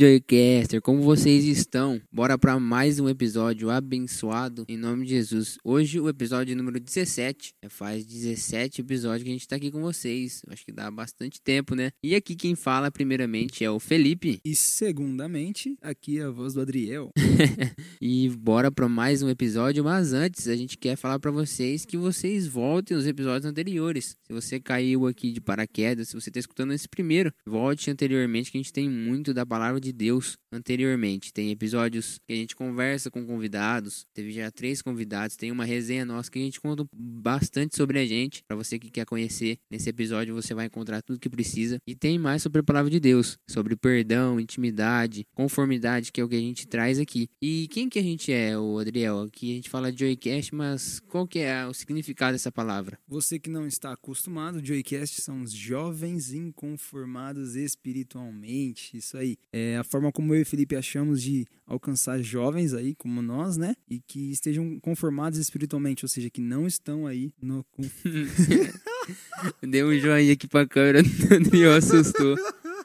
જોઈએ કે Joycaster, como vocês estão? Bora para mais um episódio abençoado em nome de Jesus. Hoje o episódio número 17. É, faz 17 episódios que a gente tá aqui com vocês. Acho que dá bastante tempo, né? E aqui quem fala primeiramente é o Felipe. E segundamente, aqui é a voz do Adriel. e bora para mais um episódio, mas antes a gente quer falar para vocês que vocês voltem os episódios anteriores. Se você caiu aqui de paraquedas, se você tá escutando esse primeiro, volte anteriormente que a gente tem muito da palavra de Deus anteriormente. Tem episódios que a gente conversa com convidados, teve já três convidados, tem uma resenha nossa que a gente conta bastante sobre a gente. Para você que quer conhecer, nesse episódio você vai encontrar tudo que precisa. E tem mais sobre a palavra de Deus, sobre perdão, intimidade, conformidade, que é o que a gente traz aqui. E quem que a gente é, o Adriel? Aqui a gente fala de Joycast, mas qual que é o significado dessa palavra? Você que não está acostumado, Joycast são os jovens inconformados espiritualmente. Isso aí. É a forma como eu e Felipe achamos de alcançar jovens aí, como nós, né? E que estejam conformados espiritualmente, ou seja, que não estão aí no. Deu um joinha aqui pra câmera, e assustou.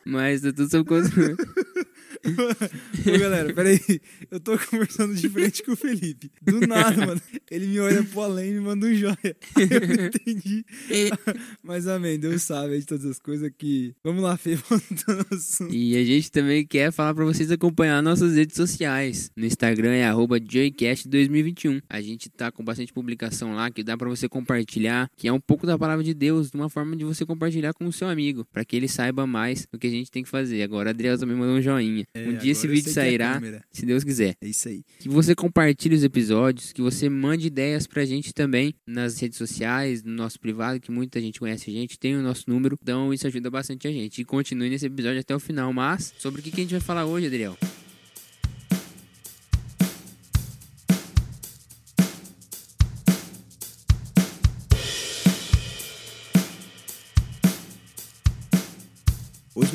Mas tá tudo sob controle. Ô, galera, peraí. Eu tô conversando de frente com o Felipe. Do nada, mano. Ele me olha pro além e me manda um joia. Eu não entendi. Mas amém, Deus sabe de todas as coisas que. Vamos lá, Fê, voltando ao assunto. E a gente também quer falar pra vocês acompanhar nossas redes sociais. No Instagram é JoyCast2021. A gente tá com bastante publicação lá que dá pra você compartilhar, que é um pouco da palavra de Deus, de uma forma de você compartilhar com o seu amigo, para que ele saiba mais do que a gente tem que fazer. Agora, Adriel também mandou um joinha. É, um dia esse vídeo é sairá, se Deus quiser. É isso aí. Que você compartilhe os episódios, que você mande ideias pra gente também nas redes sociais, no nosso privado, que muita gente conhece a gente, tem o nosso número, então isso ajuda bastante a gente. E continue nesse episódio até o final. Mas, sobre o que a gente vai falar hoje, Adriel?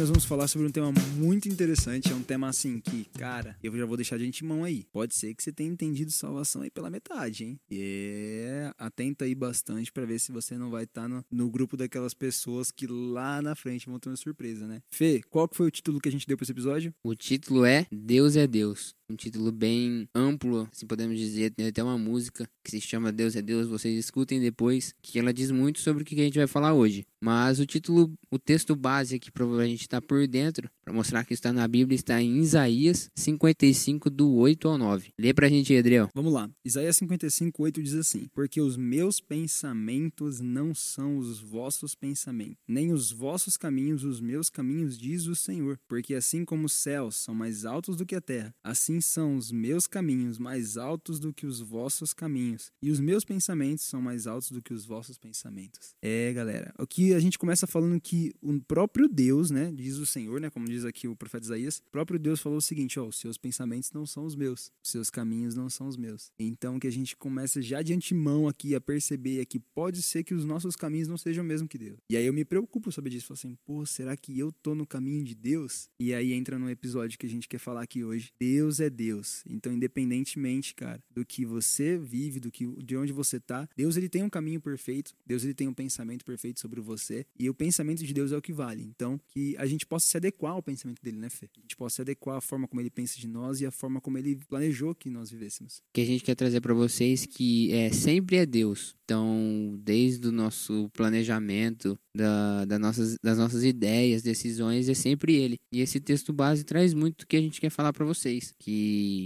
Nós vamos falar sobre um tema muito interessante. É um tema assim que, cara, eu já vou deixar de antemão aí. Pode ser que você tenha entendido salvação aí pela metade, hein? E é, atenta aí bastante para ver se você não vai estar tá no, no, grupo daquelas pessoas que lá na frente vão ter uma surpresa, né? Fê, qual que foi o título que a gente deu para esse episódio? O título é Deus é Deus. Um título bem amplo, assim podemos dizer. Tem até uma música que se chama Deus é Deus. Vocês escutem depois, que ela diz muito sobre o que a gente vai falar hoje. Mas o título, o texto base aqui provavelmente gente está por dentro, para mostrar que está na Bíblia, está em Isaías 55, do 8 ao 9. Lê pra gente aí, Adriel. Vamos lá. Isaías 55, 8 diz assim: Porque os meus pensamentos não são os vossos pensamentos, nem os vossos caminhos os meus caminhos, diz o Senhor. Porque assim como os céus são mais altos do que a terra, assim são os meus caminhos mais altos do que os vossos caminhos, e os meus pensamentos são mais altos do que os vossos pensamentos. É, galera. O que a gente começa falando que o próprio Deus, né? Diz o Senhor, né? Como diz aqui o profeta Isaías, o próprio Deus falou o seguinte: ó, os seus pensamentos não são os meus, os seus caminhos não são os meus. Então que a gente começa já de antemão aqui a perceber é que pode ser que os nossos caminhos não sejam o mesmo que Deus. E aí eu me preocupo sobre isso, falo assim, pô, será que eu tô no caminho de Deus? E aí entra no episódio que a gente quer falar aqui hoje. Deus é Deus. Então, independentemente, cara, do que você vive, do que de onde você tá, Deus ele tem um caminho perfeito. Deus ele tem um pensamento perfeito sobre você, e o pensamento de Deus é o que vale. Então, que a gente possa se adequar ao pensamento dele, né, Fê? A gente possa se adequar à forma como ele pensa de nós e à forma como ele planejou que nós vivêssemos. O que a gente quer trazer para vocês que é sempre é Deus. Então, desde o nosso planejamento, da, da nossas, das nossas ideias, decisões, é sempre ele. E esse texto base traz muito do que a gente quer falar para vocês, que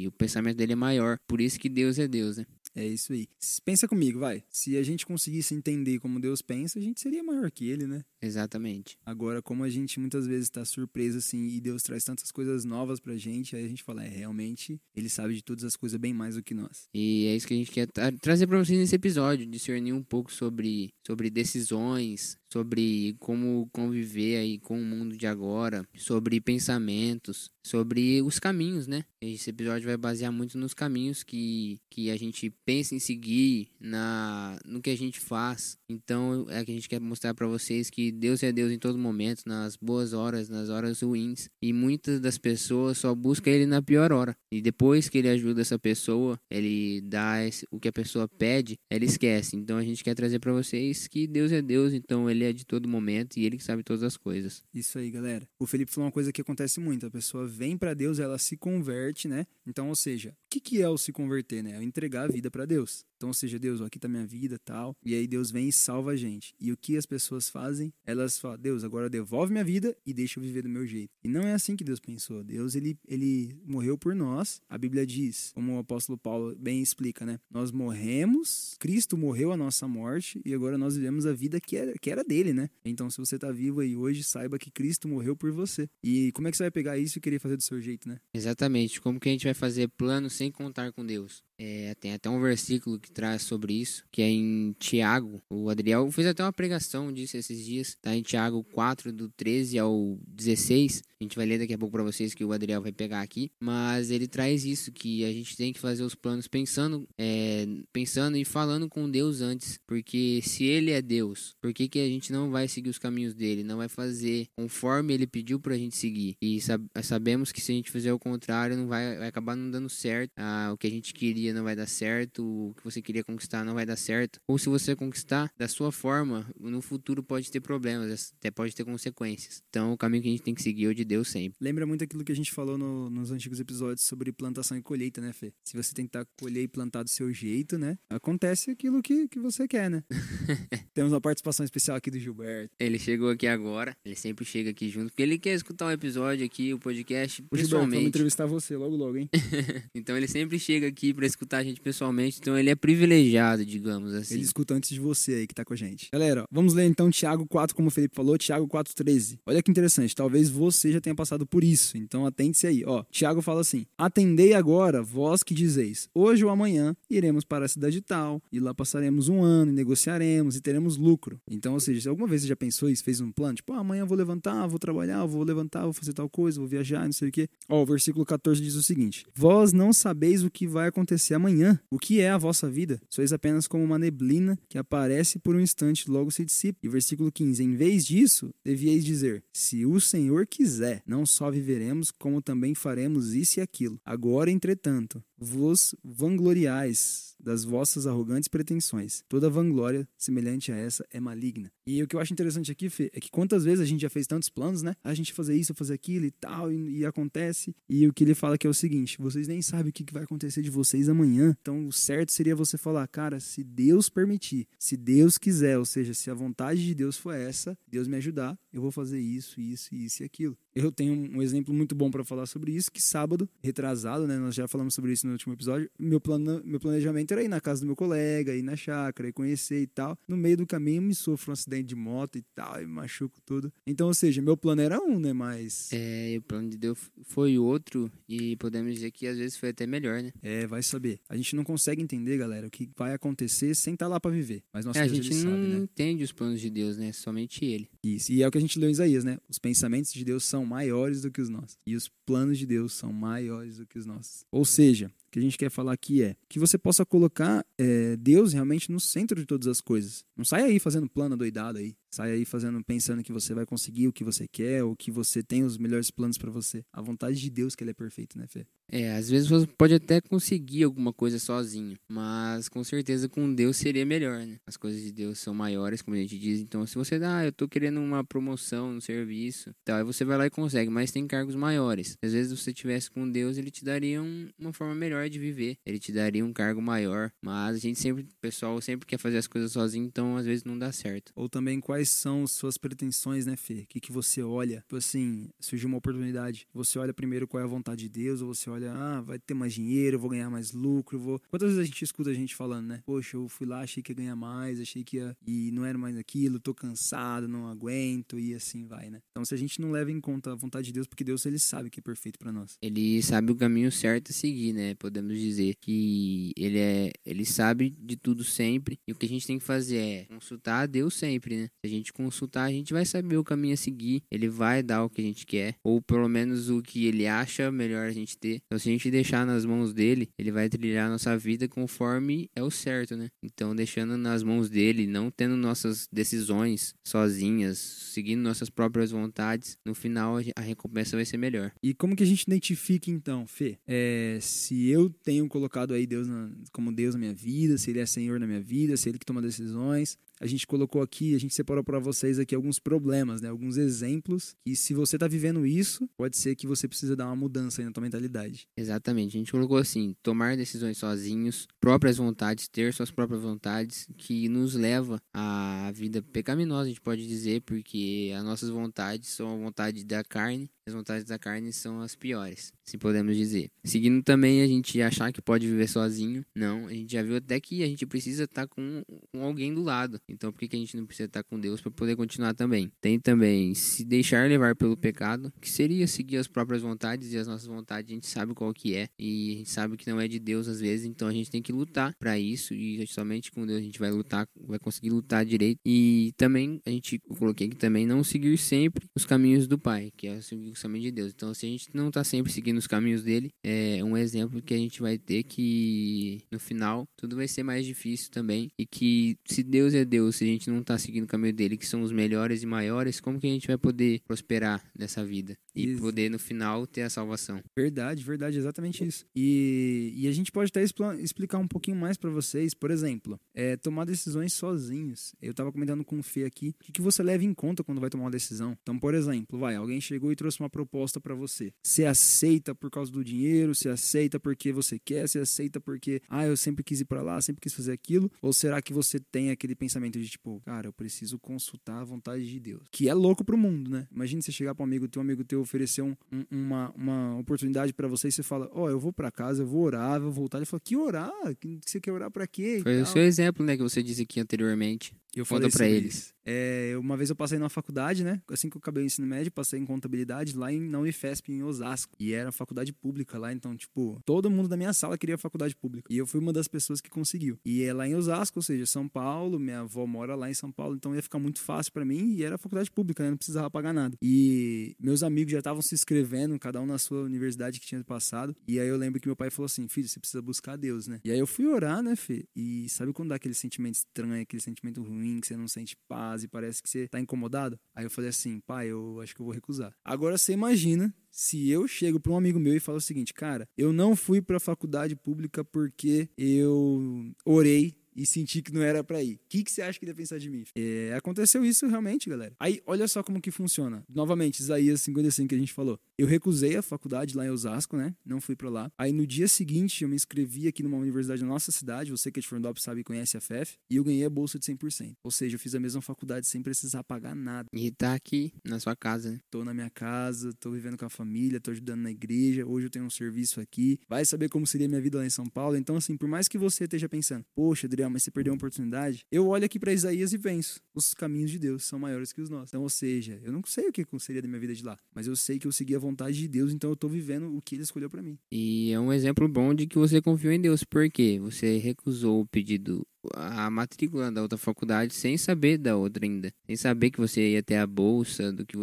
o pensamento dele é maior, por isso que Deus é Deus, né? É isso aí. Pensa comigo, vai. Se a gente conseguisse entender como Deus pensa, a gente seria maior que ele, né? Exatamente. Agora, como a gente muitas vezes está surpreso assim e Deus traz tantas coisas novas pra gente, aí a gente fala, é, realmente, ele sabe de todas as coisas bem mais do que nós. E é isso que a gente quer tra trazer para vocês nesse episódio, discernir um pouco sobre, sobre decisões, sobre como conviver aí com o mundo de agora, sobre pensamentos, sobre os caminhos, né? Esse episódio vai basear muito nos caminhos que, que a gente pensa em seguir, na no que a gente faz. Então, é que a gente quer mostrar para vocês que Deus é Deus em todo momento, nas boas horas, nas horas ruins. E muitas das pessoas só buscam ele na pior hora. E depois que ele ajuda essa pessoa, ele dá esse, o que a pessoa pede, ela esquece. Então, a gente quer trazer para vocês que Deus é Deus, então ele é de todo momento e ele que sabe todas as coisas. Isso aí, galera. O Felipe falou uma coisa que acontece muito, a pessoa vem para Deus, ela se converte, né? Então, ou seja, o que, que é o se converter, né? É entregar a vida para Deus. Então, seja, Deus, aqui tá minha vida tal. E aí Deus vem e salva a gente. E o que as pessoas fazem? Elas falam, Deus, agora devolve minha vida e deixa eu viver do meu jeito. E não é assim que Deus pensou. Deus, ele, ele morreu por nós. A Bíblia diz, como o apóstolo Paulo bem explica, né? Nós morremos, Cristo morreu a nossa morte e agora nós vivemos a vida que era, que era dele, né? Então, se você tá vivo aí hoje, saiba que Cristo morreu por você. E como é que você vai pegar isso e querer fazer do seu jeito, né? Exatamente. Como que a gente vai fazer plano sem contar com Deus? É, tem até um versículo que traz sobre isso, que é em Tiago. O Adriel fez até uma pregação disso esses dias. Tá em Tiago 4, do 13 ao 16. A gente vai ler daqui a pouco para vocês que o Adriel vai pegar aqui. Mas ele traz isso, que a gente tem que fazer os planos pensando, é, pensando e falando com Deus antes. Porque se ele é Deus, por que, que a gente não vai seguir os caminhos dele? Não vai fazer conforme ele pediu pra gente seguir. E sab sabemos que se a gente fizer o contrário, não vai, vai acabar não dando certo. Ah, o que a gente queria não vai dar certo, o que você queria conquistar não vai dar certo. Ou se você conquistar da sua forma, no futuro pode ter problemas, até pode ter consequências. Então o caminho que a gente tem que seguir é o de Deus sempre. Lembra muito aquilo que a gente falou no, nos antigos episódios sobre plantação e colheita, né, Fê? Se você tentar colher e plantar do seu jeito, né, acontece aquilo que, que você quer, né? Temos uma participação especial aqui do Gilberto. Ele chegou aqui agora, ele sempre chega aqui junto, porque ele quer escutar um episódio aqui, o podcast, Ô, Gilberto, pessoalmente. vamos entrevistar você logo, logo, hein? então ele sempre chega aqui pra escutar a gente pessoalmente, então ele é privilegiado, digamos assim. Ele escuta antes de você aí que tá com a gente. Galera, vamos ler então Tiago 4, como o Felipe falou, Tiago 4,13. Olha que interessante, talvez você já tenha passado por isso, então atente-se aí. Ó, Tiago fala assim: Atendei agora, vós que dizeis, hoje ou amanhã iremos para a cidade tal, e lá passaremos um ano, e negociaremos, e teremos lucro. Então, ou seja, se alguma vez você já pensou isso, fez um plano, tipo, ah, amanhã eu vou levantar, vou trabalhar, vou levantar, vou fazer tal coisa, vou viajar, não sei o quê. Ó, o versículo 14 diz o seguinte: Vós não sabeis o que vai acontecer amanhã, o que é a vossa vida? Sois apenas como uma neblina que aparece por um instante logo se dissipa. E versículo 15: Em vez disso, devieis dizer: Se o Senhor quiser, não só viveremos, como também faremos isso e aquilo. Agora, entretanto, vos vangloriais das vossas arrogantes pretensões. Toda vanglória semelhante a essa é maligna. E o que eu acho interessante aqui, Fê, é que quantas vezes a gente já fez tantos planos, né? A gente fazer isso, fazer aquilo e tal, e, e acontece. E o que ele fala que é o seguinte: vocês nem sabem o que vai acontecer de vocês amanhã. Então, o certo seria você falar, cara, se Deus permitir, se Deus quiser, ou seja, se a vontade de Deus for essa, Deus me ajudar, eu vou fazer isso, isso, isso e aquilo. Eu tenho um exemplo muito bom para falar sobre isso, que sábado, retrasado, né? Nós já falamos sobre isso no último episódio. Meu, plano, meu planejamento era ir na casa do meu colega, ir na chácara, ir conhecer e tal. No meio do caminho, me sofro um acidente de moto e tal, e me machuco tudo. Então, ou seja, meu plano era um, né? Mas. É, o plano de Deus foi outro, e podemos dizer que às vezes foi até melhor, né? É, vai saber. A gente não consegue entender, galera, o que vai acontecer sem estar lá para viver. Mas nosso É, a gente não sabe, né? entende os planos de Deus, né? Somente ele. Isso. E é o que a gente leu em Isaías, né? Os pensamentos de Deus são maiores do que os nossos. E os planos de Deus são maiores do que os nossos. Ou seja, que a gente quer falar aqui é que você possa colocar é, Deus realmente no centro de todas as coisas. Não sai aí fazendo plano doidado aí. Sai aí fazendo, pensando que você vai conseguir o que você quer, ou que você tem os melhores planos para você. A vontade de Deus que ele é perfeito, né, Fê? É, às vezes você pode até conseguir alguma coisa sozinho, mas com certeza com Deus seria melhor, né? As coisas de Deus são maiores, como a gente diz. Então, se você dá, ah, eu tô querendo uma promoção no serviço, tal, aí você vai lá e consegue, mas tem cargos maiores. Às vezes, se você tivesse com Deus, ele te daria um- uma forma melhor de viver, ele te daria um cargo maior. Mas a gente sempre, o pessoal sempre quer fazer as coisas sozinho, então às vezes não dá certo. Ou também quais são suas pretensões, né, Fê? O que, que você olha? Tipo assim, surgiu uma oportunidade. Você olha primeiro qual é a vontade de Deus, ou você olha, ah, vai ter mais dinheiro, vou ganhar mais lucro, vou. Quantas vezes a gente escuta a gente falando, né? Poxa, eu fui lá, achei que ia ganhar mais, achei que ia. E não era mais aquilo, tô cansado, não aguento, e assim vai, né? Então, se a gente não leva em conta a vontade de Deus, porque Deus ele sabe que é perfeito pra nós. Ele sabe o caminho certo a seguir, né? Podemos dizer que ele é, ele sabe de tudo sempre. E o que a gente tem que fazer é consultar a Deus sempre, né? Se a gente consultar, a gente vai saber o caminho a seguir. Ele vai dar o que a gente quer, ou pelo menos o que ele acha melhor a gente ter. Então, se a gente deixar nas mãos dele, ele vai trilhar a nossa vida conforme é o certo, né? Então, deixando nas mãos dele, não tendo nossas decisões sozinhas, seguindo nossas próprias vontades, no final a recompensa vai ser melhor. E como que a gente identifica então, Fê? É, se eu tenho colocado aí Deus na- como Deus na minha vida, se Ele é Senhor na minha vida, se Ele que toma decisões. A gente colocou aqui, a gente separou para vocês aqui alguns problemas, né? Alguns exemplos. E se você tá vivendo isso, pode ser que você precisa dar uma mudança aí na tua mentalidade. Exatamente. A gente colocou assim: tomar decisões sozinhos, próprias vontades, ter suas próprias vontades, que nos leva à vida pecaminosa, a gente pode dizer, porque as nossas vontades são a vontade da carne as vontades da carne são as piores, se podemos dizer. Seguindo também a gente achar que pode viver sozinho. Não, a gente já viu até que a gente precisa estar com, com alguém do lado. Então por que, que a gente não precisa estar com Deus para poder continuar também? Tem também se deixar levar pelo pecado, que seria seguir as próprias vontades e as nossas vontades a gente sabe qual que é e a gente sabe que não é de Deus às vezes, então a gente tem que lutar para isso e somente com Deus a gente vai lutar, vai conseguir lutar direito. E também a gente eu coloquei que também não seguir sempre os caminhos do Pai, que é seguir os caminhos de Deus. Então, se a gente não está sempre seguindo os caminhos dele, é um exemplo que a gente vai ter que no final tudo vai ser mais difícil também. E que se Deus é Deus, se a gente não está seguindo o caminho dele, que são os melhores e maiores, como que a gente vai poder prosperar nessa vida? E isso. poder no final ter a salvação. Verdade, verdade, exatamente isso. E, e a gente pode até explicar um pouquinho mais para vocês, por exemplo, é, tomar decisões sozinhos. Eu estava comentando com o Fê aqui, o que, que você leva em conta quando vai tomar uma decisão? Então, por exemplo, vai, alguém chegou e trouxe uma proposta para você. Você aceita por causa do dinheiro, você aceita porque você quer, você aceita porque, ah, eu sempre quis ir para lá, sempre quis fazer aquilo? Ou será que você tem aquele pensamento de tipo, cara, eu preciso consultar a vontade de Deus? Que é louco pro mundo, né? Imagina você chegar para um amigo teu, um amigo teu oferecer um, um, uma, uma oportunidade para você e você fala, ó, oh, eu vou para casa, eu vou orar, eu vou voltar. Ele fala, que orar? Que você quer orar para quê? Foi o seu exemplo, né, que você disse aqui anteriormente. Eu Conta para eles. É, uma vez eu passei numa faculdade, né? Assim que eu acabei o ensino médio, passei em contabilidade lá em, na Unifesp, em Osasco. E era faculdade pública lá, então, tipo, todo mundo da minha sala queria faculdade pública. E eu fui uma das pessoas que conseguiu. E é lá em Osasco, ou seja, São Paulo, minha avó mora lá em São Paulo, então ia ficar muito fácil para mim. E era faculdade pública, né? Não precisava pagar nada. E meus amigos já estavam se inscrevendo, cada um na sua universidade que tinha passado. E aí eu lembro que meu pai falou assim: filho, você precisa buscar Deus, né? E aí eu fui orar, né, Fê? E sabe quando dá aquele sentimento estranho, aquele sentimento ruim, que você não sente paz e parece que você tá incomodado? Aí eu falei assim, pai, eu acho que eu vou recusar. Agora você imagina se eu chego para um amigo meu e falo o seguinte, cara, eu não fui para a faculdade pública porque eu orei e senti que não era para ir. O que, que você acha que ele ia pensar de mim? É, aconteceu isso realmente, galera. Aí, olha só como que funciona. Novamente, Isaías 55 que a gente falou. Eu recusei a faculdade lá em Osasco, né? Não fui para lá. Aí, no dia seguinte, eu me inscrevi aqui numa universidade da nossa cidade. Você que é de Fernandópolis sabe e conhece a FEF. E eu ganhei a bolsa de 100%. Ou seja, eu fiz a mesma faculdade sem precisar pagar nada. E tá aqui na sua casa, né? Tô na minha casa, tô vivendo com a família, tô ajudando na igreja. Hoje eu tenho um serviço aqui. Vai saber como seria minha vida lá em São Paulo. Então, assim, por mais que você esteja pensando, poxa, Adriano, mas você perdeu uma oportunidade, eu olho aqui para Isaías e venço. Os caminhos de Deus são maiores que os nossos. Então, ou seja, eu não sei o que seria da minha vida de lá, mas eu sei que eu segui a vontade de Deus, então eu tô vivendo o que ele escolheu para mim. E é um exemplo bom de que você confiou em Deus, porque você recusou o pedido a matrícula da outra faculdade sem saber da outra ainda, sem saber que você ia ter a bolsa, do que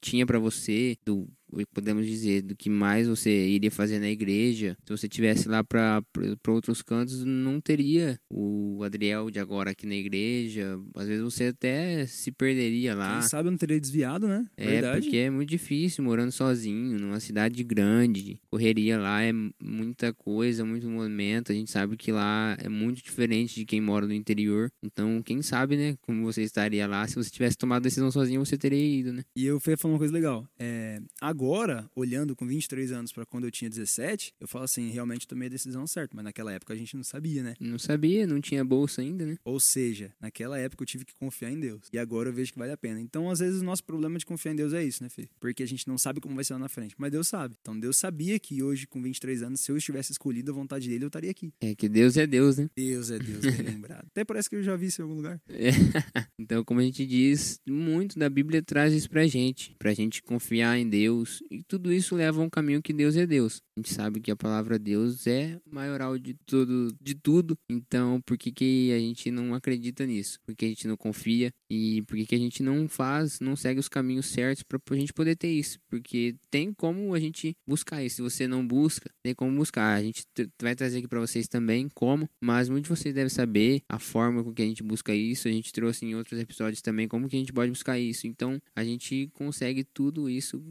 tinha para você, do podemos dizer, do que mais você iria fazer na igreja. Se você tivesse lá para outros cantos, não teria o Adriel de agora aqui na igreja. Às vezes você até se perderia lá. Quem sabe eu não teria desviado, né? É, Verdade. porque é muito difícil morando sozinho, numa cidade grande. Correria lá é muita coisa, muito movimento. A gente sabe que lá é muito diferente de quem mora no interior. Então, quem sabe, né, como você estaria lá. Se você tivesse tomado a decisão sozinho, você teria ido, né? E eu fui falar uma coisa legal. É, agora, olhando com 23 anos para quando eu tinha 17, eu falo assim, realmente tomei a decisão certa, mas naquela época a gente não sabia, né? Não sabia, não tinha bolsa ainda, né? Ou seja, naquela época eu tive que confiar em Deus. E agora eu vejo que vale a pena. Então, às vezes, o nosso problema de confiar em Deus é isso, né, Fê? Porque a gente não sabe como vai ser lá na frente. Mas Deus sabe. Então, Deus sabia que hoje, com 23 anos, se eu estivesse escolhido a vontade dele, eu estaria aqui. É que Deus é Deus, né? Deus é Deus, bem lembrado. Até parece que eu já vi isso em algum lugar. É. Então, como a gente diz, muito da Bíblia traz isso pra gente. Pra gente confiar em Deus. E tudo isso leva a um caminho que Deus é Deus. A gente sabe que a palavra Deus é maioral de tudo, de tudo. Então, por que, que a gente não acredita nisso? Por que a gente não confia? E por que, que a gente não faz, não segue os caminhos certos para a gente poder ter isso? Porque tem como a gente buscar isso. Se você não busca, tem como buscar. A gente vai trazer aqui para vocês também como, mas muitos de vocês devem saber a forma com que a gente busca isso. A gente trouxe em outros episódios também como que a gente pode buscar isso. Então, a gente consegue tudo isso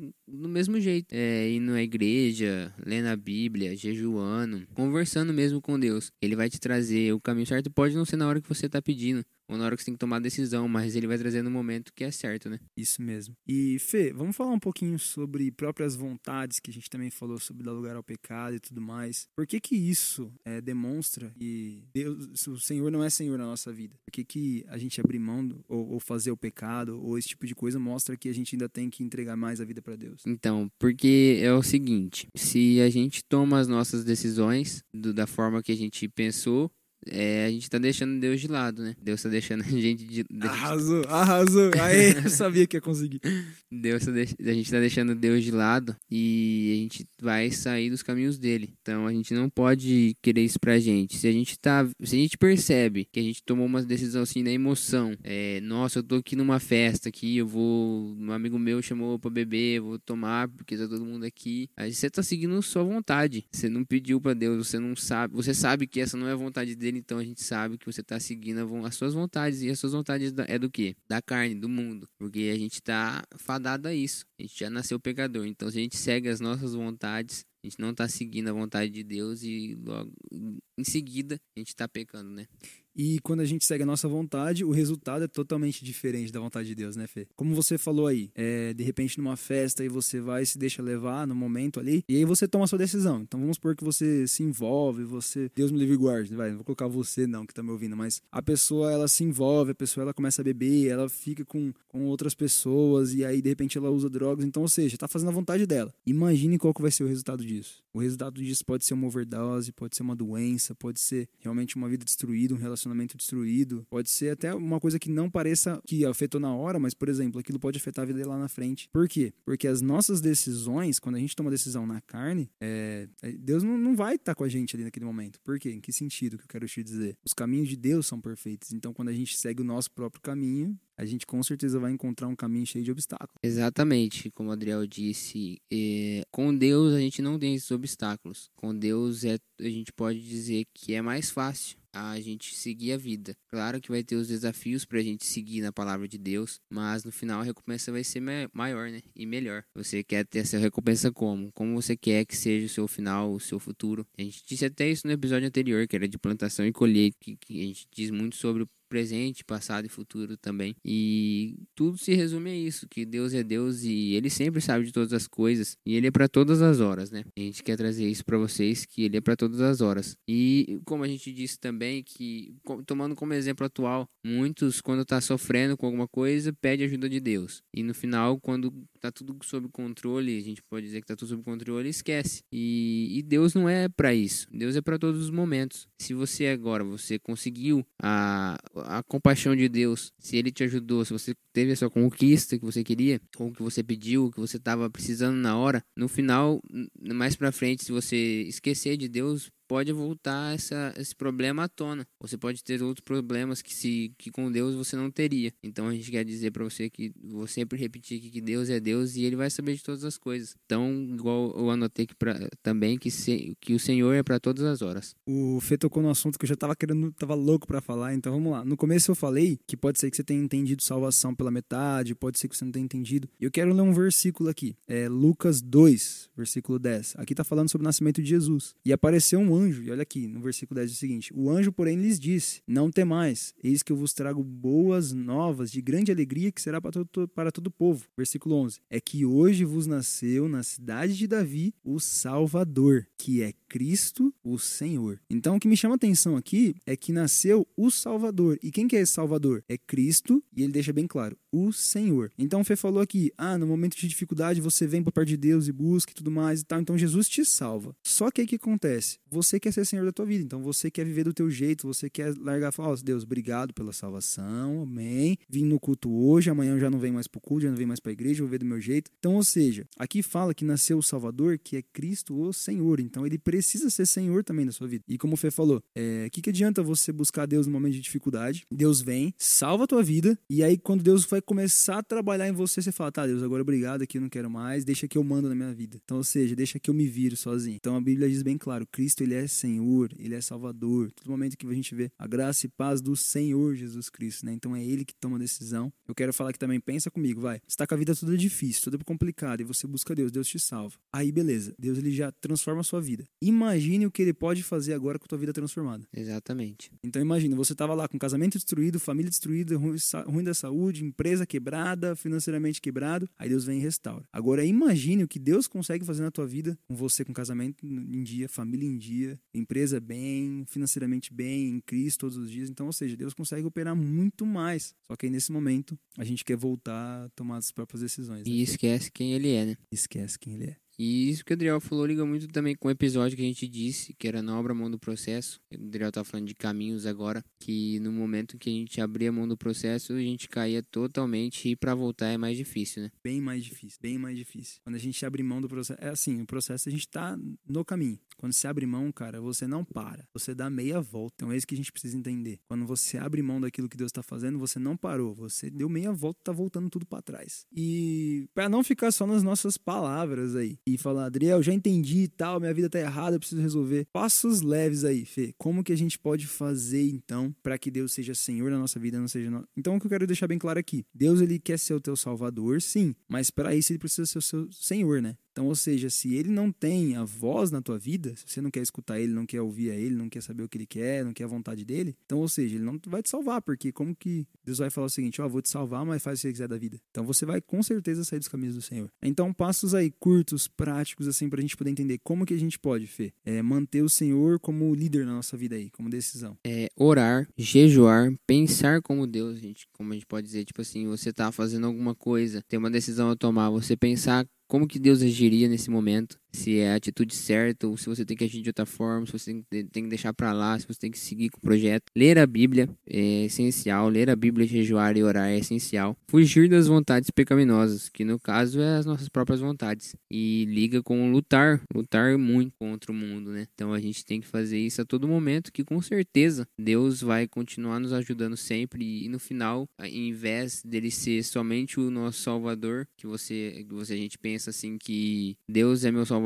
do mesmo jeito. É, indo à igreja, lendo a Bíblia, jejuando, conversando mesmo com Deus. Ele vai te trazer o caminho certo. Pode não ser na hora que você está pedindo, ou na hora que você tem que tomar a decisão, mas ele vai trazer no momento que é certo, né? Isso mesmo. E Fê, vamos falar um pouquinho sobre próprias vontades, que a gente também falou sobre dar lugar ao pecado e tudo mais. Por que que isso é, demonstra que Deus, o Senhor não é Senhor na nossa vida? Por que que a gente abrir mão do, ou, ou fazer o pecado ou esse tipo de coisa mostra que a gente ainda tem que entregar mais a vida para Deus? Então, porque é o seguinte, se a gente toma as nossas decisões do, da forma que a gente pensou, é, a gente tá deixando Deus de lado, né? Deus tá deixando a gente de. de- Arrasou, arrasou. Aê, eu sabia que ia conseguir. Deus tá deix- a gente tá deixando Deus de lado e a gente vai sair dos caminhos dele. Então a gente não pode querer isso pra gente. Se a gente tá. Se a gente percebe que a gente tomou uma decisão assim na emoção, é, nossa, eu tô aqui numa festa aqui, eu vou. Um amigo meu chamou pra beber, eu vou tomar porque tá todo mundo aqui. Aí você tá seguindo sua vontade. Você não pediu pra Deus, você não sabe. Você sabe que essa não é a vontade dele, então a gente sabe que você tá seguindo as suas vontades. E as suas vontades é do quê? Da carne, do mundo. Porque a gente tá fadado a isso. A gente já nasceu pecador. Então se a gente segue as nossas vontades, a gente não tá seguindo a vontade de Deus e logo em seguida a gente tá pecando, né? E quando a gente segue a nossa vontade, o resultado é totalmente diferente da vontade de Deus, né, Fê? Como você falou aí, é, de repente numa festa e você vai se deixa levar no momento ali, e aí você toma a sua decisão. Então vamos supor que você se envolve, você. Deus me livre e guarde, vai, não vou colocar você não, que tá me ouvindo, mas a pessoa ela se envolve, a pessoa ela começa a beber, ela fica com, com outras pessoas, e aí de repente ela usa drogas, então, ou seja, tá fazendo a vontade dela. Imagine qual que vai ser o resultado disso. O resultado disso pode ser uma overdose, pode ser uma doença, pode ser realmente uma vida destruída, um relacionamento destruído, pode ser até uma coisa que não pareça que afetou na hora, mas, por exemplo, aquilo pode afetar a vida dele lá na frente. Por quê? Porque as nossas decisões, quando a gente toma decisão na carne, é, é, Deus não, não vai estar com a gente ali naquele momento. Por quê? Em que sentido que eu quero te dizer? Os caminhos de Deus são perfeitos. Então, quando a gente segue o nosso próprio caminho, a gente com certeza vai encontrar um caminho cheio de obstáculos. Exatamente, como o Adriel disse, é, com Deus a gente não tem esses obstáculos. Com Deus é, a gente pode dizer que é mais fácil a gente seguir a vida. Claro que vai ter os desafios para a gente seguir na palavra de Deus, mas no final a recompensa vai ser ma- maior, né? E melhor. Você quer ter essa recompensa como? Como você quer que seja o seu final, o seu futuro? A gente disse até isso no episódio anterior, que era de plantação e colheita, que, que a gente diz muito sobre presente, passado e futuro também. E tudo se resume a isso, que Deus é Deus e ele sempre sabe de todas as coisas e ele é para todas as horas, né? A gente quer trazer isso para vocês que ele é para todas as horas. E como a gente disse também que tomando como exemplo atual, muitos quando tá sofrendo com alguma coisa, pede ajuda de Deus. E no final, quando tá tudo sob controle, a gente pode dizer que tá tudo sob controle, esquece. E, e Deus não é para isso. Deus é para todos os momentos. Se você agora você conseguiu a, a compaixão de Deus, se ele te ajudou, se você teve a sua conquista que você queria, ou que você pediu, que você estava precisando na hora, no final, mais pra frente, se você esquecer de Deus, pode voltar essa, esse problema à tona. Você pode ter outros problemas que se que com Deus você não teria. Então a gente quer dizer para você que vou sempre repetir que Deus é Deus e ele vai saber de todas as coisas. Então, igual eu anotei aqui pra, também que se, que o Senhor é para todas as horas. O Fê tocou no assunto que eu já tava querendo, tava louco pra falar, então vamos lá. No começo eu falei que pode ser que você tenha entendido salvação pela metade, pode ser que você não tenha entendido. Eu quero ler um versículo aqui. É Lucas 2, versículo 10. Aqui tá falando sobre o nascimento de Jesus. E apareceu um anjo, e olha aqui, no versículo 10 é o seguinte: O anjo, porém, lhes disse: Não temais, eis que eu vos trago boas novas de grande alegria que será para todo, para todo o povo. Versículo 11: É que hoje vos nasceu na cidade de Davi o Salvador, que é Cristo, o Senhor. Então, o que me chama a atenção aqui é que nasceu o Salvador. E quem que é esse Salvador? É Cristo, e ele deixa bem claro, o Senhor. Então, o Fê falou aqui: ah, no momento de dificuldade você vem para perto de Deus e busca e tudo mais e tal. Então, Jesus te salva. Só que aí que acontece? Você quer ser Senhor da tua vida, então você quer viver do teu jeito, você quer largar e falar: ó, Deus, obrigado pela salvação, amém. Vim no culto hoje, amanhã eu já não venho mais pro culto, já não venho mais pra igreja, vou ver do meu jeito. Então, ou seja, aqui fala que nasceu o Salvador, que é Cristo o Senhor. Então, ele precisa ser Senhor também da sua vida. E como o Fê falou, é, o que, que adianta você buscar Deus no momento de dificuldade? Deus vem, salva a tua vida, e aí quando Deus vai começar a trabalhar em você, você fala: tá, Deus, agora obrigado aqui, eu não quero mais, deixa que eu mando na minha vida. Então, ou seja, deixa que eu me viro sozinho. Então, a Bíblia diz bem claro: Cristo, ele é Senhor, ele é Salvador. Todo momento que a gente vê a graça e paz do Senhor Jesus Cristo, né? Então, é ele que toma a decisão. Eu quero falar que também pensa comigo, vai. Você tá com a vida toda difícil, toda complicada, e você busca Deus, Deus te salva. Aí, beleza, Deus ele já transforma a sua vida. Imagine o que ele pode fazer agora com a tua vida transformada. Exatamente. Então imagine, você estava lá com casamento destruído, família destruída, ruim, ruim da saúde, empresa quebrada, financeiramente quebrado, aí Deus vem e restaura. Agora imagine o que Deus consegue fazer na tua vida com você com casamento em dia, família em dia, empresa bem, financeiramente bem, em Cristo todos os dias. Então, ou seja, Deus consegue operar muito mais. Só que aí nesse momento a gente quer voltar a tomar as próprias decisões. Né? E esquece quem ele é, né? Esquece quem ele é. E isso que o Adriel falou liga muito também com o episódio que a gente disse, que era na obra mão do processo. O Adriel tá falando de caminhos agora, que no momento que a gente abria mão do processo, a gente caía totalmente e para voltar é mais difícil, né? Bem mais difícil, bem mais difícil. Quando a gente abre mão do processo, é assim, o processo a gente tá no caminho. Quando você abre mão, cara, você não para, você dá meia volta. Então é isso que a gente precisa entender. Quando você abre mão daquilo que Deus tá fazendo, você não parou, você deu meia volta, tá voltando tudo para trás. E para não ficar só nas nossas palavras aí e falar, Adriel, já entendi e tal, minha vida tá errada, eu preciso resolver. Passos leves aí, Fê. Como que a gente pode fazer então para que Deus seja Senhor na nossa vida, não seja no... Então o que eu quero deixar bem claro aqui, Deus ele quer ser o teu salvador, sim, mas para isso ele precisa ser o seu Senhor, né? Então, ou seja, se ele não tem a voz na tua vida, se você não quer escutar ele, não quer ouvir a ele, não quer saber o que ele quer, não quer a vontade dele, então, ou seja, ele não vai te salvar, porque como que Deus vai falar o seguinte, ó, oh, vou te salvar, mas faz o que você quiser da vida. Então, você vai com certeza sair dos caminhos do Senhor. Então, passos aí curtos, práticos, assim, pra gente poder entender como que a gente pode, Fê, é manter o Senhor como líder na nossa vida aí, como decisão. É orar, jejuar, pensar como Deus, gente, como a gente pode dizer, tipo assim, você tá fazendo alguma coisa, tem uma decisão a tomar, você pensar como que Deus agiria nesse momento? Se é a atitude certa ou se você tem que agir de outra forma, se você tem, que deixar para lá, se você tem que seguir com o projeto. Ler a Bíblia é essencial, ler a Bíblia, jejuar e orar é essencial. Fugir das vontades pecaminosas, que no caso é as nossas próprias vontades. E liga com lutar, lutar muito contra o mundo, né? Então a gente tem que fazer isso a todo momento, que com certeza Deus vai continuar nos ajudando sempre e no final, em vez dele ser somente o nosso Salvador, que você, que você a gente pensa assim que Deus é meu salvador,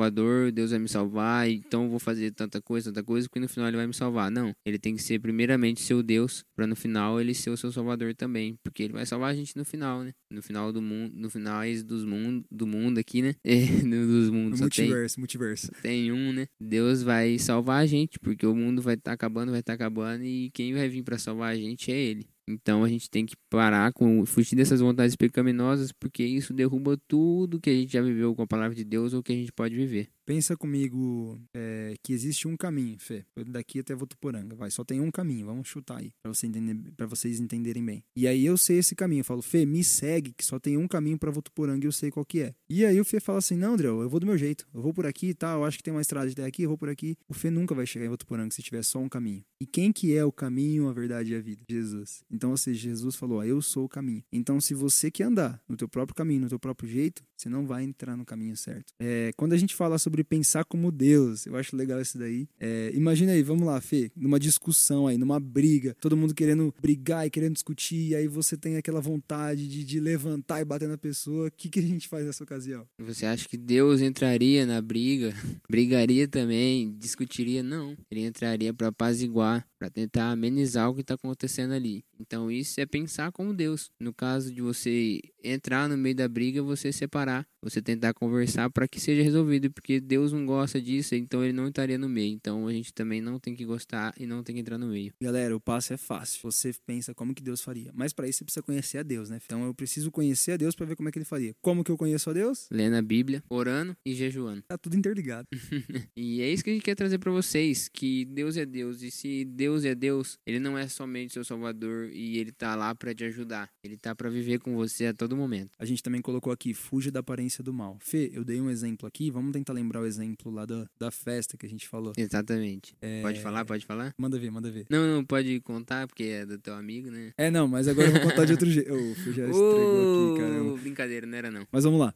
Deus vai me salvar, então eu vou fazer tanta coisa, tanta coisa, que no final ele vai me salvar. Não, ele tem que ser primeiramente seu Deus, para no final ele ser o seu salvador também, porque ele vai salvar a gente no final, né? No final do mundo, no final dos mundo, do mundo aqui, né? É, dos mundos. multiverso, tem, multiverso. Tem um, né? Deus vai salvar a gente, porque o mundo vai estar tá acabando, vai estar tá acabando e quem vai vir para salvar a gente é ele. Então a gente tem que parar com fugir dessas vontades pecaminosas, porque isso derruba tudo que a gente já viveu com a palavra de Deus ou que a gente pode viver. Pensa comigo é, que existe um caminho, Fê. Daqui até Votuporanga, vai. Só tem um caminho, vamos chutar aí, para você entender, para vocês entenderem bem. E aí eu sei esse caminho, eu falo, Fê, me segue, que só tem um caminho para Votuporanga e eu sei qual que é. E aí o Fê fala assim, não, André, eu vou do meu jeito, eu vou por aqui tá, tal, eu acho que tem uma estrada até aqui, eu vou por aqui. O Fê nunca vai chegar em Votuporanga se tiver só um caminho. E quem que é o caminho, a verdade e a vida? Jesus. Então, ou seja, Jesus falou, eu sou o caminho. Então, se você quer andar no teu próprio caminho, no teu próprio jeito, você não vai entrar no caminho certo. É, quando a gente fala sobre pensar como Deus. Eu acho legal isso daí. É, imagina aí, vamos lá, Fê, numa discussão aí, numa briga, todo mundo querendo brigar e querendo discutir, e aí você tem aquela vontade de, de levantar e bater na pessoa. O que, que a gente faz nessa ocasião? Você acha que Deus entraria na briga? Brigaria também? Discutiria? Não. Ele entraria para apaziguar, para tentar amenizar o que está acontecendo ali. Então isso é pensar como Deus. No caso de você entrar no meio da briga, você separar, você tentar conversar para que seja resolvido, porque Deus não gosta disso, então ele não estaria no meio. Então a gente também não tem que gostar e não tem que entrar no meio. Galera, o passo é fácil. Você pensa como que Deus faria, mas para isso você precisa conhecer a Deus, né? Então eu preciso conhecer a Deus para ver como é que ele faria. Como que eu conheço a Deus? Lendo a Bíblia, orando e jejuando. Tá tudo interligado. e é isso que a gente quer trazer para vocês, que Deus é Deus e se Deus é Deus, ele não é somente seu salvador e ele tá lá para te ajudar. Ele tá para viver com você a todo momento. A gente também colocou aqui, fuja da aparência do mal. Fê, eu dei um exemplo aqui, vamos tentar lembrar o exemplo lá da, da festa que a gente falou. Exatamente. É... Pode falar, pode falar? Manda ver, manda ver. Não, não, pode contar, porque é do teu amigo, né? É, não, mas agora eu vou contar de outro jeito. Oh, já estregou aqui, caramba. Brincadeira, não era não. Mas vamos lá.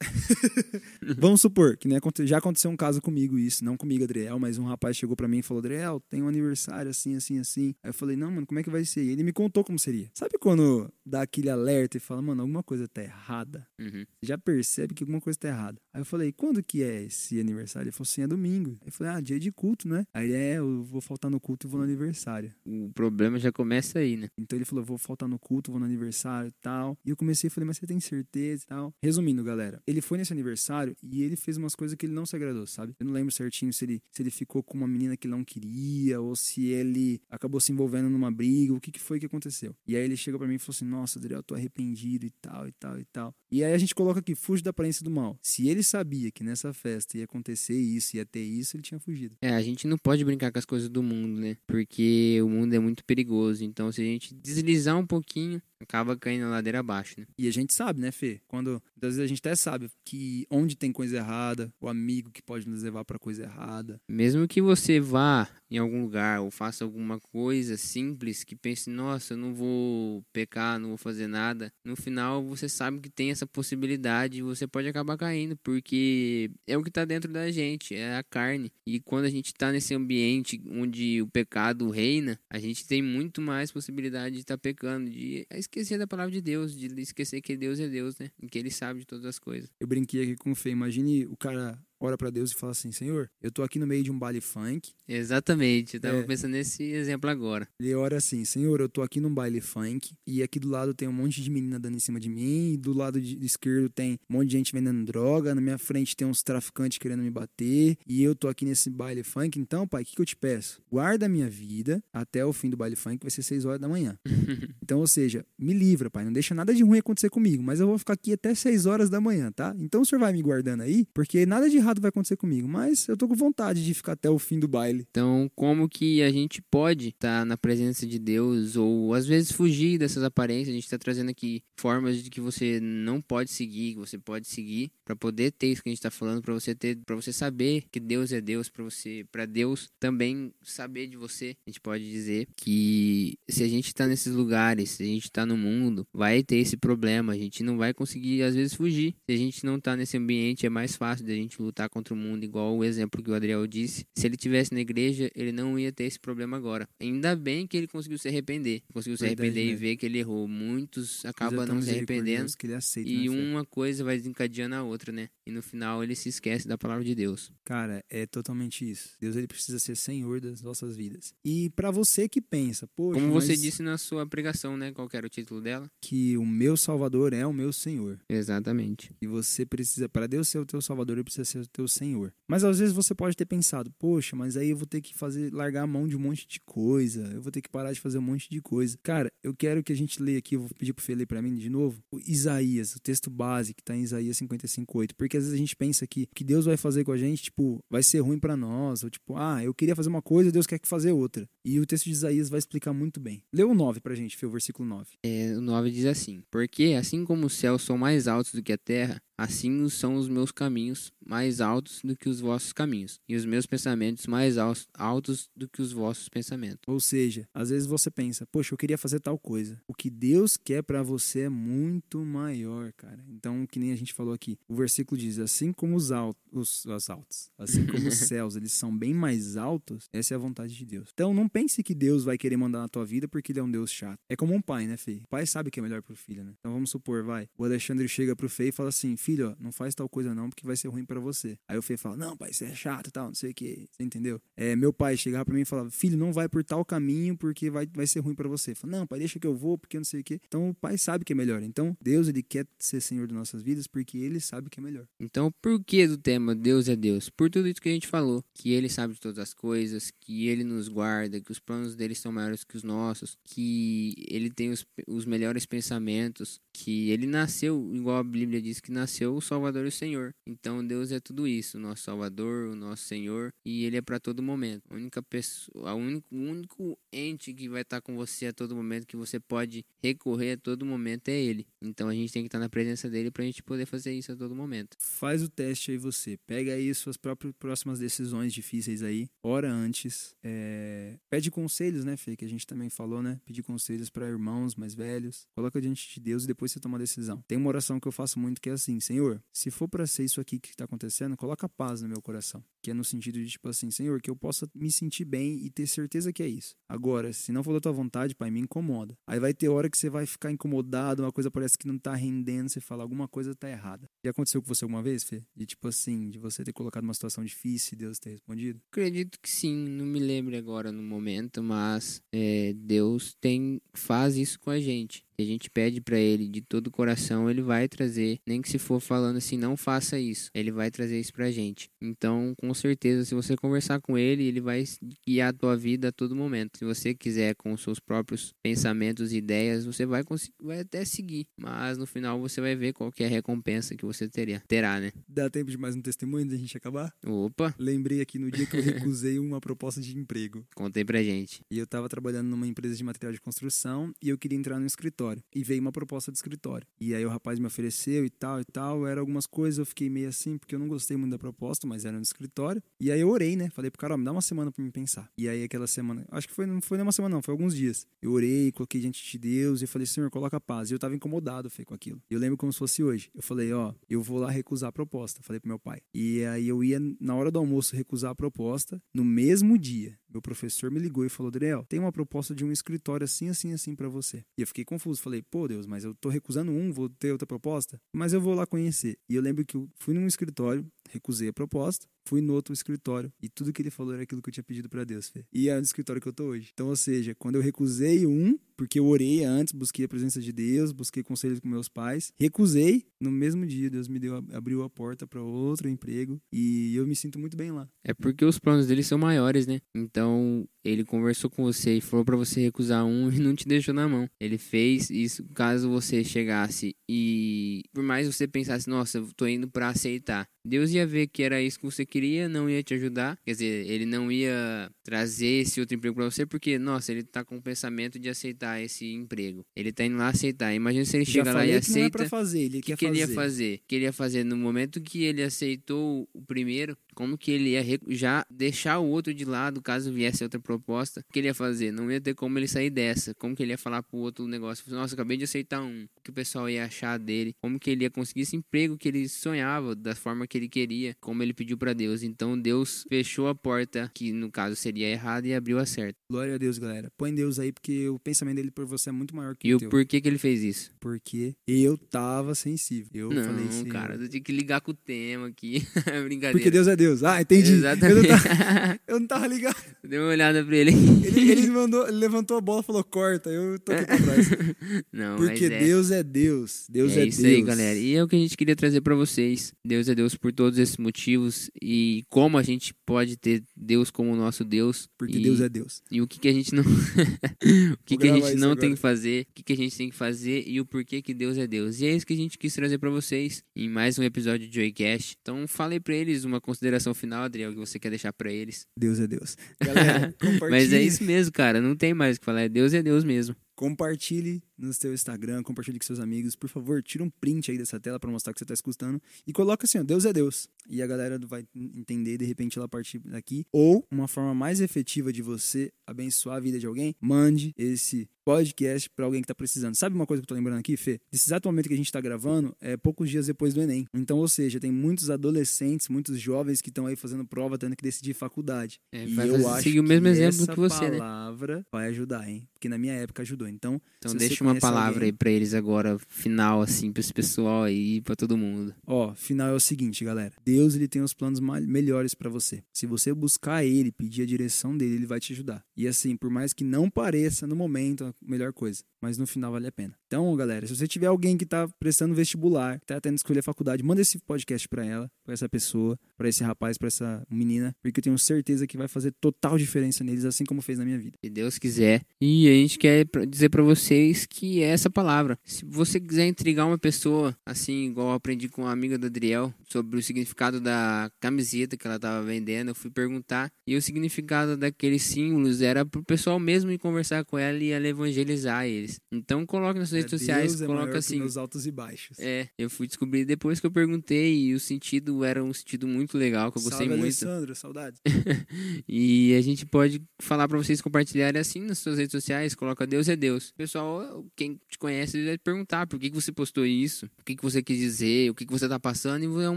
Vamos supor que né, já aconteceu um caso comigo isso, não comigo, Adriel, mas um rapaz chegou para mim e falou: Adriel, tem um aniversário assim, assim, assim. Aí eu falei: Não, mano, como é que vai ser? E ele me contou como seria. Sabe quando dá aquele alerta e fala: Mano, alguma coisa tá errada? Uhum. Já percebe que alguma coisa tá errada. Aí eu falei, quando que é esse aniversário? Ele falou assim, é domingo. Aí eu falei, ah, dia de culto, né? Aí ele, é, eu vou faltar no culto e vou no aniversário. O problema já começa aí, né? Então ele falou, vou faltar no culto, vou no aniversário e tal. E eu comecei, falei, mas você tem certeza e tal? Resumindo, galera, ele foi nesse aniversário e ele fez umas coisas que ele não se agradou, sabe? Eu não lembro certinho se ele, se ele ficou com uma menina que ele não queria ou se ele acabou se envolvendo numa briga, o que, que foi que aconteceu. E aí ele chegou para mim e falou assim, nossa, Adriel, eu tô arrependido e tal, e tal, e tal. E aí a gente coloca aqui, fuge da aparência do mal. Se ele sabia que nessa festa ia acontecer isso, ia ter isso, ele tinha fugido. É, a gente não pode brincar com as coisas do mundo, né? Porque o mundo é muito perigoso. Então, se a gente deslizar um pouquinho, acaba caindo na ladeira abaixo, né? E a gente sabe, né, Fê? Quando às vezes a gente até sabe que onde tem coisa errada, o amigo que pode nos levar para coisa errada. Mesmo que você vá em algum lugar ou faça alguma coisa simples que pense, nossa, eu não vou pecar, não vou fazer nada, no final você sabe que tem essa possibilidade e você pode acabar caindo, porque é o que está dentro da gente, é a carne. E quando a gente está nesse ambiente onde o pecado reina, a gente tem muito mais possibilidade de estar tá pecando, de esquecer da palavra de Deus, de esquecer que Deus é Deus, né? E que Ele sabe de todas as coisas. Eu brinquei aqui com o Fê, imagine o cara ora para Deus e fala assim: Senhor, eu tô aqui no meio de um baile funk. Exatamente, eu tava é, pensando nesse exemplo agora. Ele ora assim: Senhor, eu tô aqui num baile funk e aqui do lado tem um monte de menina dando em cima de mim, e do lado de, esquerdo tem um monte de gente vendendo droga, na minha frente tem uns traficantes querendo me bater e eu tô aqui nesse baile funk. Então, pai, o que, que eu te peço? Guarda a minha vida até o fim do baile funk, vai ser 6 horas da manhã. então, ou seja, me livra, pai, não deixa nada de ruim acontecer comigo, mas eu vou ficar aqui até 6 horas da manhã, tá? Então o senhor vai me guardando aí, porque nada de errado vai acontecer comigo, mas eu tô com vontade de ficar até o fim do baile. Então, como que a gente pode estar tá na presença de Deus ou às vezes fugir dessas aparências? A gente está trazendo aqui formas de que você não pode seguir, que você pode seguir para poder ter isso que a gente está falando, para você ter, para você saber que Deus é Deus, para você, para Deus também saber de você. A gente pode dizer que se a gente está nesses lugares, se a gente está no mundo, vai ter esse problema. A gente não vai conseguir às vezes fugir. Se a gente não está nesse ambiente, é mais fácil da gente lutar contra o mundo, igual o exemplo que o Adriel disse. Se ele tivesse na igreja, ele não ia ter esse problema agora. Ainda bem que ele conseguiu se arrepender. Conseguiu se Verdade, arrepender né? e ver que ele errou. Muitos acabam não se arrependendo. Aceita, e né, uma coisa vai desencadeando a outra, né? E no final ele se esquece da palavra de Deus. Cara, é totalmente isso. Deus ele precisa ser senhor das nossas vidas. E para você que pensa, poxa, como você disse na sua pregação, né? Qual era o título dela? Que o meu Salvador é o meu Senhor. Exatamente. E você precisa, para Deus ser o teu Salvador, ele precisa ser o teu Senhor. Mas às vezes você pode ter pensado, poxa, mas aí eu vou ter que fazer, largar a mão de um monte de coisa, eu vou ter que parar de fazer um monte de coisa. Cara, eu quero que a gente leia aqui, eu vou pedir pro Fê ler pra mim de novo, o Isaías, o texto base que tá em Isaías 55:8, porque às vezes a gente pensa que que Deus vai fazer com a gente, tipo, vai ser ruim para nós, ou tipo, ah, eu queria fazer uma coisa, Deus quer que fazer outra. E o texto de Isaías vai explicar muito bem. Lê o 9 pra gente, Fê, o versículo 9. É, o 9 diz assim: Porque assim como os céus são mais altos do que a terra, Assim são os meus caminhos mais altos do que os vossos caminhos, e os meus pensamentos mais altos do que os vossos pensamentos. Ou seja, às vezes você pensa, poxa, eu queria fazer tal coisa. O que Deus quer para você é muito maior, cara. Então, que nem a gente falou aqui, o versículo diz: assim como os altos, os, os altos, assim como os céus, eles são bem mais altos, essa é a vontade de Deus. Então, não pense que Deus vai querer mandar na tua vida porque ele é um Deus chato. É como um pai, né, Fê? O pai sabe que é melhor pro filho, né? Então, vamos supor, vai, o Alexandre chega pro Fê e fala assim: filho, ó, não faz tal coisa não, porque vai ser ruim para você. Aí o Fê fala, não, pai, isso é chato e tal, não sei o que. Você entendeu? É, meu pai chegava para mim e falava, filho, não vai por tal caminho porque vai, vai ser ruim para você. Fala, não, pai, deixa que eu vou, porque não sei o que. Então o pai sabe que é melhor. Então Deus, ele quer ser senhor de nossas vidas porque ele sabe que é melhor. Então por que do tema Deus é Deus? Por tudo isso que a gente falou, que ele sabe de todas as coisas, que ele nos guarda, que os planos dele são maiores que os nossos, que ele tem os, os melhores pensamentos, que ele nasceu, igual a Bíblia diz que nasceu o Salvador e Senhor. Então Deus é tudo isso, o nosso Salvador, o nosso Senhor, e ele é para todo momento. A única pessoa, a único, o único ente que vai estar com você a todo momento, que você pode recorrer a todo momento é ele. Então a gente tem que estar na presença dele para a gente poder fazer isso a todo momento. Faz o teste aí você, pega aí suas próprias próximas decisões difíceis aí, ora antes, é... pede conselhos, né, Fê, que a gente também falou, né? Pedir conselhos para irmãos mais velhos, coloca diante de Deus e depois você toma a decisão. Tem uma oração que eu faço muito que é assim: Senhor, se for para ser isso aqui que está acontecendo, coloca paz no meu coração. Que é no sentido de, tipo assim, Senhor, que eu possa me sentir bem e ter certeza que é isso. Agora, se não for da tua vontade, Pai, me incomoda. Aí vai ter hora que você vai ficar incomodado, uma coisa parece que não tá rendendo, você fala, alguma coisa tá errada. Já aconteceu com você alguma vez, Fê? De tipo assim, de você ter colocado uma situação difícil e Deus ter respondido? Acredito que sim, não me lembro agora no momento, mas é, Deus tem faz isso com a gente. Se a gente pede para ele de todo o coração, ele vai trazer, nem que se for falando assim, não faça isso, ele vai trazer isso pra gente. Então, com certeza, se você conversar com ele, ele vai guiar a tua vida a todo momento. Se você quiser com os seus próprios pensamentos e ideias, você vai conseguir, vai até seguir, mas no final você vai ver qual é a recompensa que você teria, terá, né? Dá tempo de mais um testemunho da gente acabar? Opa! Lembrei aqui no dia que eu recusei uma proposta de emprego. Contei pra gente. E eu tava trabalhando numa empresa de material de construção e eu queria entrar no escritório escritório. E veio uma proposta de escritório. E aí o rapaz me ofereceu e tal e tal. Era algumas coisas, eu fiquei meio assim, porque eu não gostei muito da proposta, mas era no escritório. E aí eu orei, né? Falei pro cara, ó, me dá uma semana pra me pensar. E aí aquela semana, acho que foi, não foi nem uma semana, não, foi alguns dias. Eu orei, coloquei diante de Deus e falei, Senhor, coloca paz. E eu tava incomodado, foi com aquilo. Eu lembro como se fosse hoje. Eu falei, ó, eu vou lá recusar a proposta. Falei pro meu pai. E aí eu ia, na hora do almoço, recusar a proposta. No mesmo dia, meu professor me ligou e falou, Adriel, tem uma proposta de um escritório assim, assim, assim para você. E eu fiquei confuso. Falei, pô, Deus, mas eu tô recusando um, vou ter outra proposta? Mas eu vou lá conhecer. E eu lembro que eu fui num escritório, recusei a proposta, fui no outro escritório e tudo que ele falou era aquilo que eu tinha pedido para Deus, Fê. E é no escritório que eu tô hoje. Então, ou seja, quando eu recusei um, porque eu orei antes, busquei a presença de Deus, busquei conselhos com meus pais, recusei, no mesmo dia Deus me deu abriu a porta para outro emprego e eu me sinto muito bem lá. É porque os planos dele são maiores, né? Então, ele conversou com você e falou para você recusar um e não te deixou na mão. Ele fez isso caso você chegasse e por mais você pensasse, nossa, eu tô indo para aceitar. Deus ia ver que era isso que você queria, não ia te ajudar. Quer dizer, ele não ia trazer esse outro emprego para você, porque, nossa, ele tá com o pensamento de aceitar esse emprego. Ele tá indo lá aceitar. Imagina se ele chega lá e aceita. Que não é pra fazer, ele o que, que ele ia fazer? O que ele ia fazer no momento que ele aceitou o primeiro? Como que ele ia já deixar o outro de lado caso viesse outra proposta? O que ele ia fazer? Não ia ter como ele sair dessa. Como que ele ia falar pro outro negócio? Nossa, acabei de aceitar um. O que o pessoal ia achar dele? Como que ele ia conseguir esse emprego que ele sonhava, da forma que ele queria, como ele pediu para Deus? Então Deus fechou a porta, que no caso seria errada, e abriu a certa. Glória a Deus, galera. Põe Deus aí, porque o pensamento dele por você é muito maior que e o teu. E o porquê que ele fez isso? Porque eu tava sensível. Eu não, falei assim. cara, eu tinha que ligar com o tema aqui. Brincadeira. Porque Deus é Deus. Ah, entendi. Exatamente. Eu não tava, eu não tava ligado. Deu uma olhada pra ele. Ele, ele, mandou, ele levantou a bola e falou, corta. Eu tô aqui pra trás. Não, Porque é... Deus é Deus. Deus é, é isso Deus. aí, galera. E é o que a gente queria trazer para vocês. Deus é Deus por todos esses motivos. E como a gente pode ter Deus como nosso Deus. Porque e, Deus é Deus. E o que, que a gente não. o que, que a gente não tem que fazer. O que, que a gente tem que fazer. E o porquê que Deus é Deus. E é isso que a gente quis trazer para vocês em mais um episódio de Joycast. Então, falei para eles uma consideração final, Adriel, que você quer deixar para eles. Deus é Deus. Galera, Mas é isso mesmo, cara. Não tem mais o que falar. É Deus é Deus mesmo. Compartilhe no seu Instagram, compartilhe com seus amigos. Por favor, tira um print aí dessa tela para mostrar que você está escutando. E coloca assim, ó, Deus é Deus. E a galera vai entender, de repente, ela partir daqui. Ou, uma forma mais efetiva de você abençoar a vida de alguém, mande esse podcast para alguém que está precisando. Sabe uma coisa que eu tô lembrando aqui, Fê? Nesse exato momento que a gente está gravando, é poucos dias depois do Enem. Então, ou seja, tem muitos adolescentes, muitos jovens que estão aí fazendo prova, tendo que decidir faculdade. É, e eu acho seguir o mesmo que exemplo essa que você, né? palavra vai ajudar, hein? Porque na minha época ajudou. Então, então deixa uma palavra alguém... aí para eles agora, final, assim, para esse pessoal aí, para todo mundo. Ó, final é o seguinte, galera. Deus, ele tem os planos melhores para você. Se você buscar ele, pedir a direção dele, ele vai te ajudar. E assim, por mais que não pareça no momento a melhor coisa, mas no final vale a pena. Então, galera, se você tiver alguém que tá prestando vestibular, que tá tendo que escolher a faculdade, manda esse podcast para ela, para essa pessoa, para esse rapaz, para essa menina, porque eu tenho certeza que vai fazer total diferença neles, assim como fez na minha vida. Se Deus quiser. E a gente quer dizer para vocês que é essa palavra. Se você quiser intrigar uma pessoa, assim, igual eu aprendi com uma amiga do Adriel, sobre o significado da camiseta que ela tava vendendo, eu fui perguntar, e o significado daqueles símbolos era pro pessoal mesmo ir conversar com ela e ela evangelizar eles. sociais. Então coloque nas suas redes sociais, Deus é coloca assim. meus altos e baixos. É, eu fui descobrir depois que eu perguntei e o sentido era um sentido muito legal, que eu gostei Salve, muito. Alessandro, saudade. E a gente pode falar pra vocês compartilharem assim nas suas redes sociais, coloca Deus é Deus. Pessoal, quem te conhece vai perguntar por que, que você postou isso, o que, que você quis dizer, o que, que você tá passando, e é um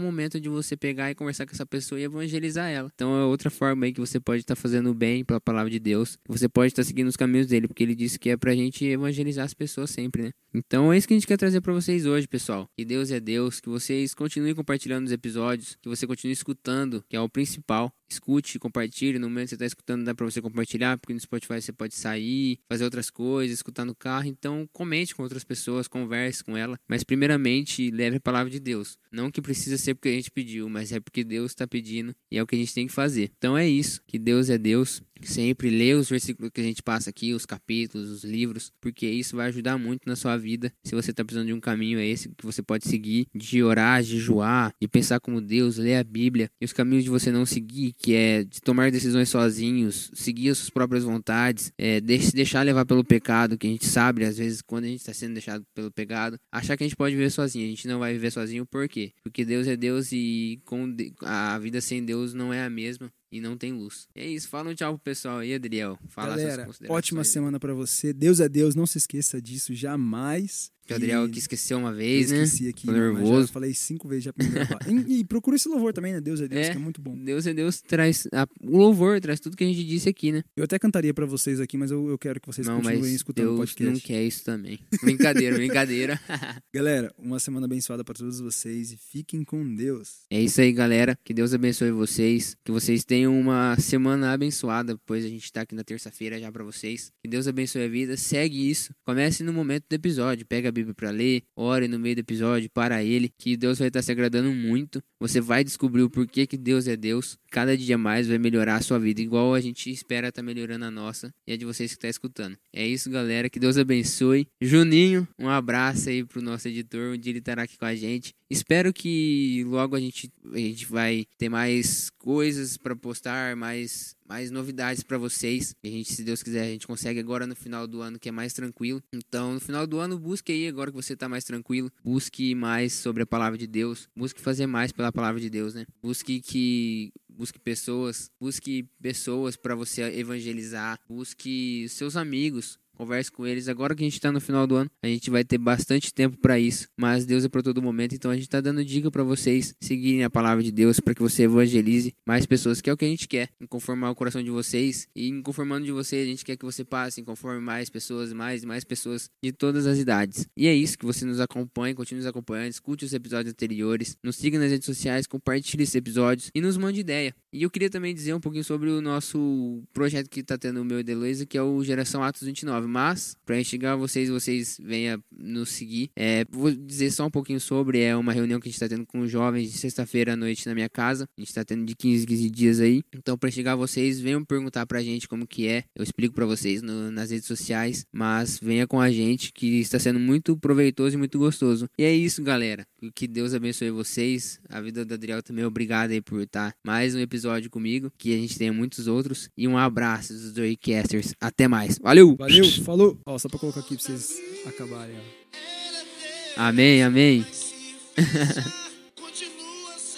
momento de você pegar e conversar com essa pessoa e evangelizar ela. Então é outra forma aí que você pode estar fazendo o bem pela palavra de Deus, você pode estar seguindo os caminhos dele, porque ele disse que é pra gente evangelizar as pessoas sempre, né? Então é isso que a gente quer trazer pra vocês hoje, pessoal. Que Deus é Deus, que vocês continuem compartilhando os episódios, que você continue escutando, que é o principal. Escute, compartilhe. No momento que você está escutando, dá para você compartilhar, porque no Spotify você pode sair, fazer outras coisas, escutar no carro. Então, comente com outras pessoas, converse com ela. Mas, primeiramente, leve a palavra de Deus. Não que precisa ser porque a gente pediu, mas é porque Deus está pedindo e é o que a gente tem que fazer. Então, é isso. Que Deus é Deus. Sempre lê os versículos que a gente passa aqui, os capítulos, os livros, porque isso vai ajudar muito na sua vida. Se você está precisando de um caminho, é esse que você pode seguir: de orar, de jejuar, de pensar como Deus, ler a Bíblia. E os caminhos de você não seguir, que é de tomar decisões sozinhos, seguir as suas próprias vontades, é, se deixar levar pelo pecado, que a gente sabe, às vezes, quando a gente está sendo deixado pelo pecado, achar que a gente pode viver sozinho. A gente não vai viver sozinho, por quê? Porque Deus é Deus e com a vida sem Deus não é a mesma e não tem luz. É isso, fala um tchau pro pessoal aí, Adriel. Fala Galera, ótima semana para você. Deus é Deus, não se esqueça disso jamais. Que o Adriel aqui esqueceu uma vez, eu né? Esqueci aqui, Tô nervoso. Falei cinco vezes já pra gravar. e, e procura esse louvor também, né? Deus é Deus, É. que é muito bom. Deus é Deus, traz a- o louvor, traz tudo que a gente disse aqui, né? Eu até cantaria pra vocês aqui, mas eu, eu quero que vocês não, continuem mas escutando o Deus podcast. não quer isso também. Brincadeira, brincadeira. Galera, uma semana abençoada pra todos vocês e fiquem com Deus. É isso aí, galera. Que Deus abençoe vocês. Que vocês tenham uma semana abençoada. Pois a gente tá aqui na terça-feira já pra vocês. Que Deus abençoe a vida. Segue isso. Comece no momento do episódio. Pega a Bíblia pra ler. Ore no meio do episódio para ele. Que Deus vai estar se agradando muito. Você vai descobrir o porquê que Deus é Deus. Cada dia mais vai melhorar a sua vida. Igual a gente espera tá melhorando a nossa. E a de vocês que tá escutando. É isso, galera. Que Deus abençoe. Juninho, um abraço aí pro nosso editor. Dia ele estará aqui com a gente. Espero que logo a gente, a gente vai ter mais coisas para postar, mais, mais novidades para vocês. A gente, se Deus quiser, a gente consegue agora no final do ano que é mais tranquilo. Então, no final do ano, busque aí agora que você tá mais tranquilo, busque mais sobre a palavra de Deus, busque fazer mais pela palavra de Deus, né? Busque que busque pessoas, busque pessoas para você evangelizar, busque seus amigos, Converse com eles. Agora que a gente tá no final do ano, a gente vai ter bastante tempo para isso. Mas Deus é para todo momento, então a gente tá dando dica para vocês seguirem a palavra de Deus para que você evangelize mais pessoas, que é o que a gente quer, em conformar o coração de vocês e em conformando de vocês, a gente quer que você passe, conforme mais pessoas, mais e mais pessoas de todas as idades. E é isso que você nos acompanhe, continue nos acompanhando, escute os episódios anteriores, nos siga nas redes sociais, compartilhe esses episódios e nos mande ideia. E eu queria também dizer um pouquinho sobre o nosso projeto que tá tendo o meu e Heloísa, que é o Geração Atos 29. Mas, para instigar vocês, vocês venham nos seguir. É, vou dizer só um pouquinho sobre. É uma reunião que a gente está tendo com os jovens de sexta-feira à noite na minha casa. A gente está tendo de 15 15 dias aí. Então, para instigar vocês, venham perguntar pra gente como que é. Eu explico para vocês no- nas redes sociais. Mas venha com a gente, que está sendo muito proveitoso e muito gostoso. E é isso, galera. Que Deus abençoe vocês. A vida do Adriel também. Obrigado aí por estar mais um episódio comigo. Que a gente tenha muitos outros. E um abraço dos Joycasters. Até mais. Valeu! Valeu, falou. Ó, só pra colocar aqui pra vocês acabarem. ó. Amém, amém.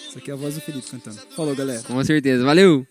Isso aqui é a voz do Felipe cantando. Falou, galera. Com certeza. Valeu!